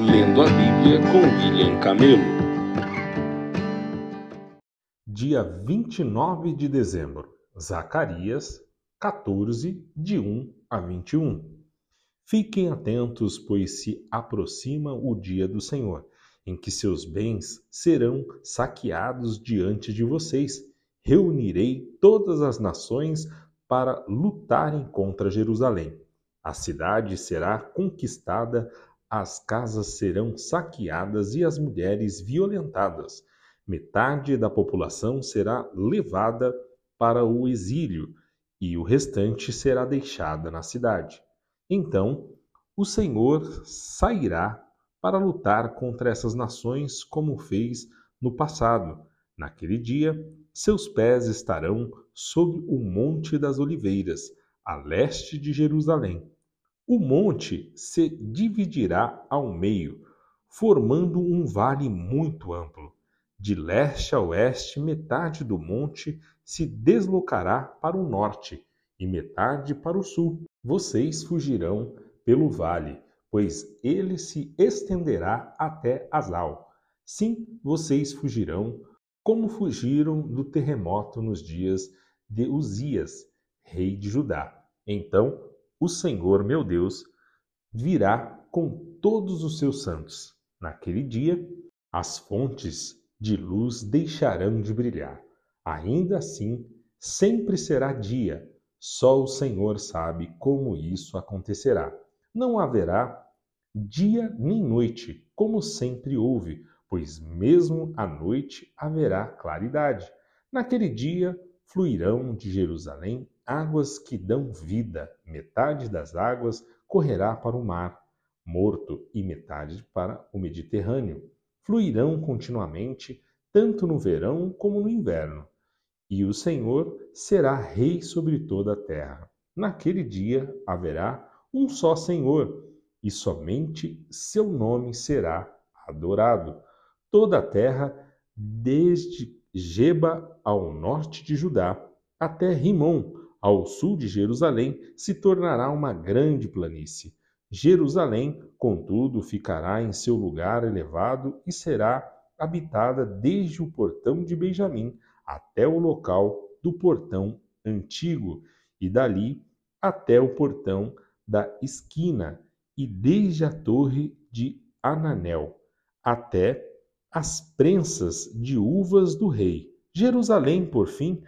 Lendo a Bíblia com William Camelo. Dia 29 de dezembro, Zacarias 14, de 1 a 21. Fiquem atentos, pois se aproxima o dia do Senhor, em que seus bens serão saqueados diante de vocês. Reunirei todas as nações para lutarem contra Jerusalém. A cidade será conquistada as casas serão saqueadas e as mulheres violentadas. Metade da população será levada para o exílio e o restante será deixada na cidade. Então o Senhor sairá para lutar contra essas nações como fez no passado. Naquele dia, seus pés estarão sobre o Monte das Oliveiras, a leste de Jerusalém. O monte se dividirá ao meio, formando um vale muito amplo. De leste a oeste, metade do monte se deslocará para o norte e metade para o sul. Vocês fugirão pelo vale, pois ele se estenderá até Azal. Sim, vocês fugirão, como fugiram do terremoto nos dias de Uzias, rei de Judá. Então o Senhor meu Deus virá com todos os seus santos. Naquele dia, as fontes de luz deixarão de brilhar. Ainda assim, sempre será dia. Só o Senhor sabe como isso acontecerá. Não haverá dia nem noite, como sempre houve, pois mesmo à noite haverá claridade. Naquele dia fluirão de Jerusalém águas que dão vida. Metade das águas correrá para o mar morto e metade para o Mediterrâneo. Fluirão continuamente, tanto no verão como no inverno. E o Senhor será rei sobre toda a terra. Naquele dia haverá um só Senhor, e somente seu nome será adorado. Toda a terra, desde Geba ao norte de Judá, até Rimon, ao sul de Jerusalém, se tornará uma grande planície. Jerusalém, contudo, ficará em seu lugar elevado e será habitada desde o portão de Benjamim até o local do portão antigo, e dali até o portão da esquina, e desde a torre de Ananel até as prensas de uvas do rei. Jerusalém, por fim,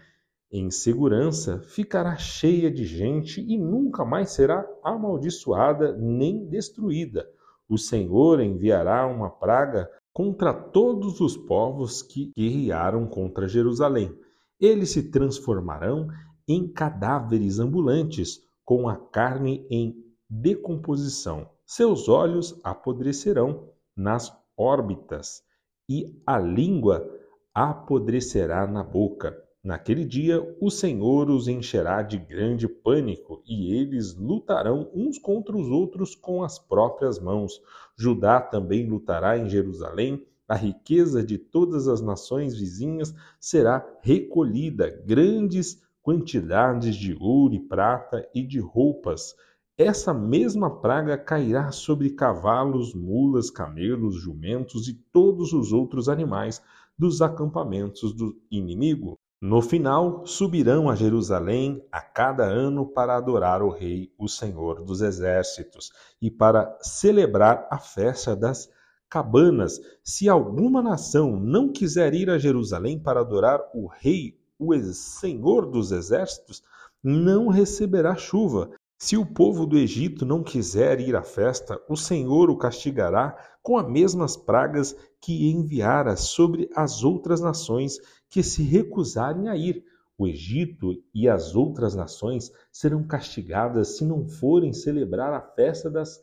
em segurança, ficará cheia de gente e nunca mais será amaldiçoada nem destruída. O Senhor enviará uma praga contra todos os povos que guerrearam contra Jerusalém. Eles se transformarão em cadáveres ambulantes, com a carne em decomposição. Seus olhos apodrecerão nas órbitas e a língua apodrecerá na boca. Naquele dia, o Senhor os encherá de grande pânico, e eles lutarão uns contra os outros com as próprias mãos. Judá também lutará em Jerusalém. A riqueza de todas as nações vizinhas será recolhida, grandes quantidades de ouro e prata e de roupas essa mesma praga cairá sobre cavalos, mulas, camelos, jumentos e todos os outros animais dos acampamentos do inimigo. No final, subirão a Jerusalém a cada ano para adorar o Rei, o Senhor dos Exércitos, e para celebrar a festa das cabanas. Se alguma nação não quiser ir a Jerusalém para adorar o Rei, o Senhor dos Exércitos, não receberá chuva, se o povo do Egito não quiser ir à festa, o Senhor o castigará com as mesmas pragas que enviara sobre as outras nações que se recusarem a ir. O Egito e as outras nações serão castigadas se não forem celebrar a festa das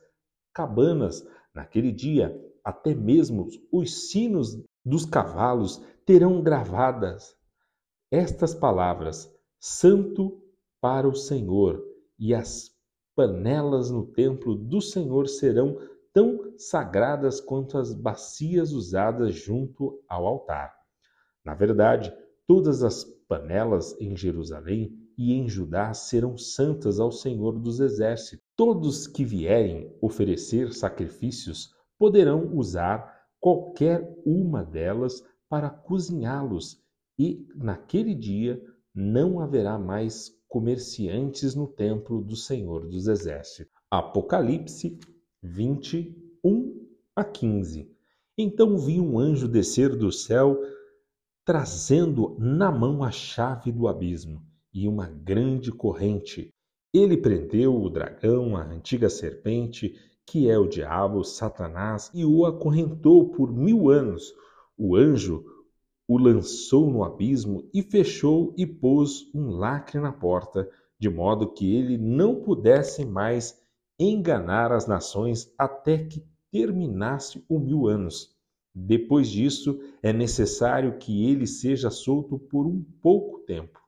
cabanas. Naquele dia, até mesmo os sinos dos cavalos terão gravadas estas palavras: Santo para o Senhor e as panelas no templo do Senhor serão tão sagradas quanto as bacias usadas junto ao altar. Na verdade, todas as panelas em Jerusalém e em Judá serão santas ao Senhor dos Exércitos. Todos que vierem oferecer sacrifícios poderão usar qualquer uma delas para cozinhá-los, e naquele dia não haverá mais comerciantes no templo do Senhor dos Exércitos. Apocalipse 21 a 15. Então vi um anjo descer do céu, trazendo na mão a chave do abismo e uma grande corrente. Ele prendeu o dragão, a antiga serpente, que é o diabo, Satanás, e o acorrentou por mil anos. O anjo o lançou no abismo e fechou e pôs um lacre na porta, de modo que ele não pudesse mais enganar as nações até que terminasse o mil anos. Depois disso, é necessário que ele seja solto por um pouco tempo.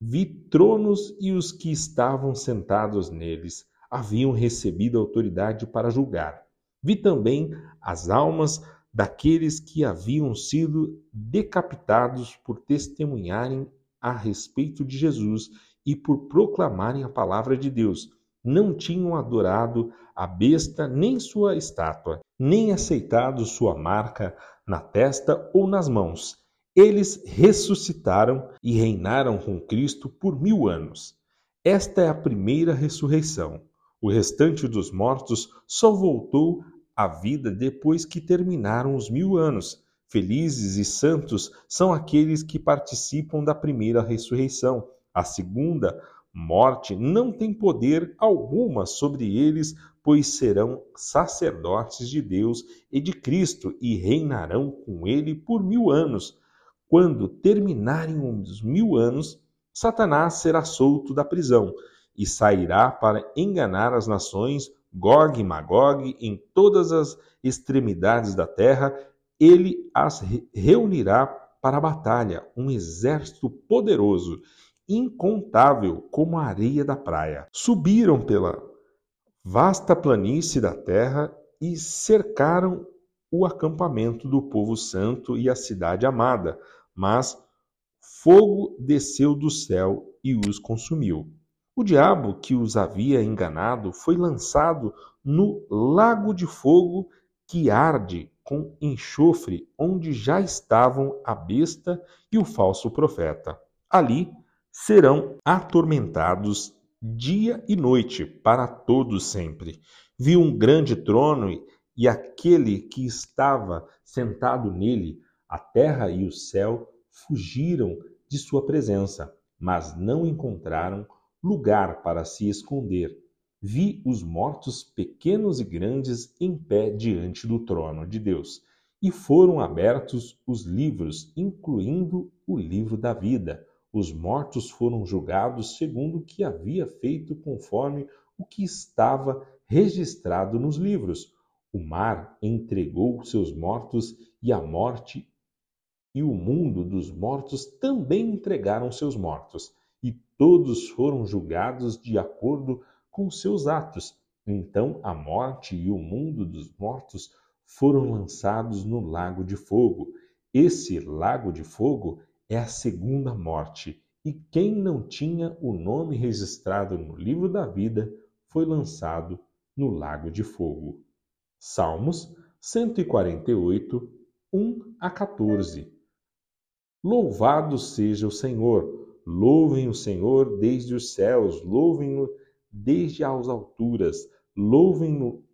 Vi tronos e os que estavam sentados neles haviam recebido autoridade para julgar. Vi também as almas daqueles que haviam sido decapitados por testemunharem a respeito de Jesus e por proclamarem a palavra de Deus. Não tinham adorado a besta nem sua estátua, nem aceitado sua marca na testa ou nas mãos. Eles ressuscitaram e reinaram com Cristo por mil anos. Esta é a primeira ressurreição. O restante dos mortos só voltou a vida depois que terminaram os mil anos. Felizes e santos são aqueles que participam da primeira ressurreição. A segunda morte não tem poder alguma sobre eles, pois serão sacerdotes de Deus e de Cristo e reinarão com ele por mil anos. Quando terminarem os mil anos, Satanás será solto da prisão e sairá para enganar as nações Gog e Magog em todas as extremidades da terra, ele as reunirá para a batalha, um exército poderoso, incontável como a areia da praia. Subiram pela vasta planície da terra e cercaram o acampamento do povo santo e a cidade amada, mas fogo desceu do céu e os consumiu. O diabo que os havia enganado foi lançado no lago de fogo que arde com enxofre, onde já estavam a besta e o falso profeta. Ali serão atormentados dia e noite para todos sempre. Vi um grande trono e aquele que estava sentado nele, a terra e o céu fugiram de sua presença, mas não encontraram lugar para se esconder. Vi os mortos pequenos e grandes em pé diante do trono de Deus, e foram abertos os livros, incluindo o livro da vida. Os mortos foram julgados segundo o que havia feito conforme o que estava registrado nos livros. O mar entregou seus mortos e a morte e o mundo dos mortos também entregaram seus mortos e todos foram julgados de acordo com seus atos. Então a morte e o mundo dos mortos foram lançados no lago de fogo. Esse lago de fogo é a segunda morte, e quem não tinha o nome registrado no livro da vida foi lançado no lago de fogo. Salmos 148, 1 a 14. Louvado seja o Senhor! Louvem o Senhor desde os céus, louvem-no desde as alturas, louvem-no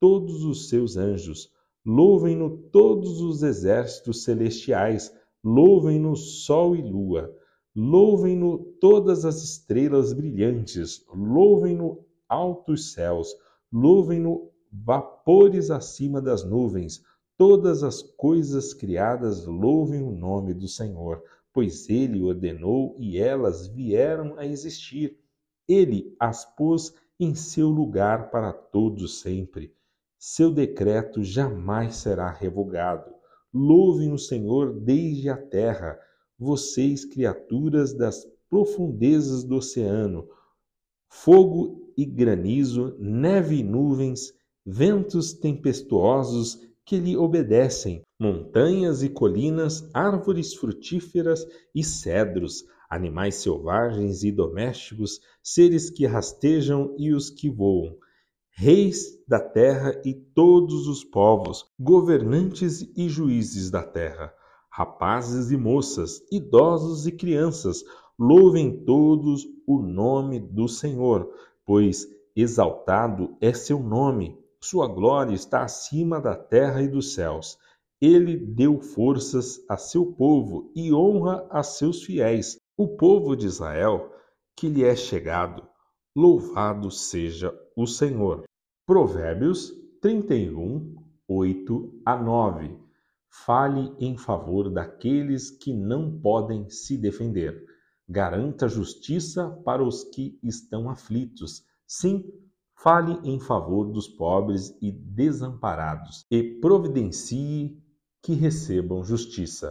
todos os seus anjos, louvem-no todos os exércitos celestiais, louvem-no sol e lua, louvem-no todas as estrelas brilhantes, louvem-no altos céus, louvem-no vapores acima das nuvens, todas as coisas criadas louvem o nome do Senhor pois ele ordenou e elas vieram a existir. Ele as pôs em seu lugar para todos sempre. Seu decreto jamais será revogado. Louvem o Senhor desde a terra, vocês, criaturas das profundezas do oceano. Fogo e granizo, neve e nuvens, ventos tempestuosos que lhe obedecem, montanhas e colinas, árvores frutíferas e cedros, animais selvagens e domésticos, seres que rastejam e os que voam, reis da terra e todos os povos, governantes e juízes da terra, rapazes e moças, idosos e crianças, louvem todos o nome do Senhor, pois exaltado é seu nome, sua glória está acima da terra e dos céus. Ele deu forças a seu povo e honra a seus fiéis, o povo de Israel, que lhe é chegado. Louvado seja o Senhor. Provérbios 31, 8 a 9. Fale em favor daqueles que não podem se defender. Garanta justiça para os que estão aflitos. Sim, fale em favor dos pobres e desamparados, e providencie que recebam justiça.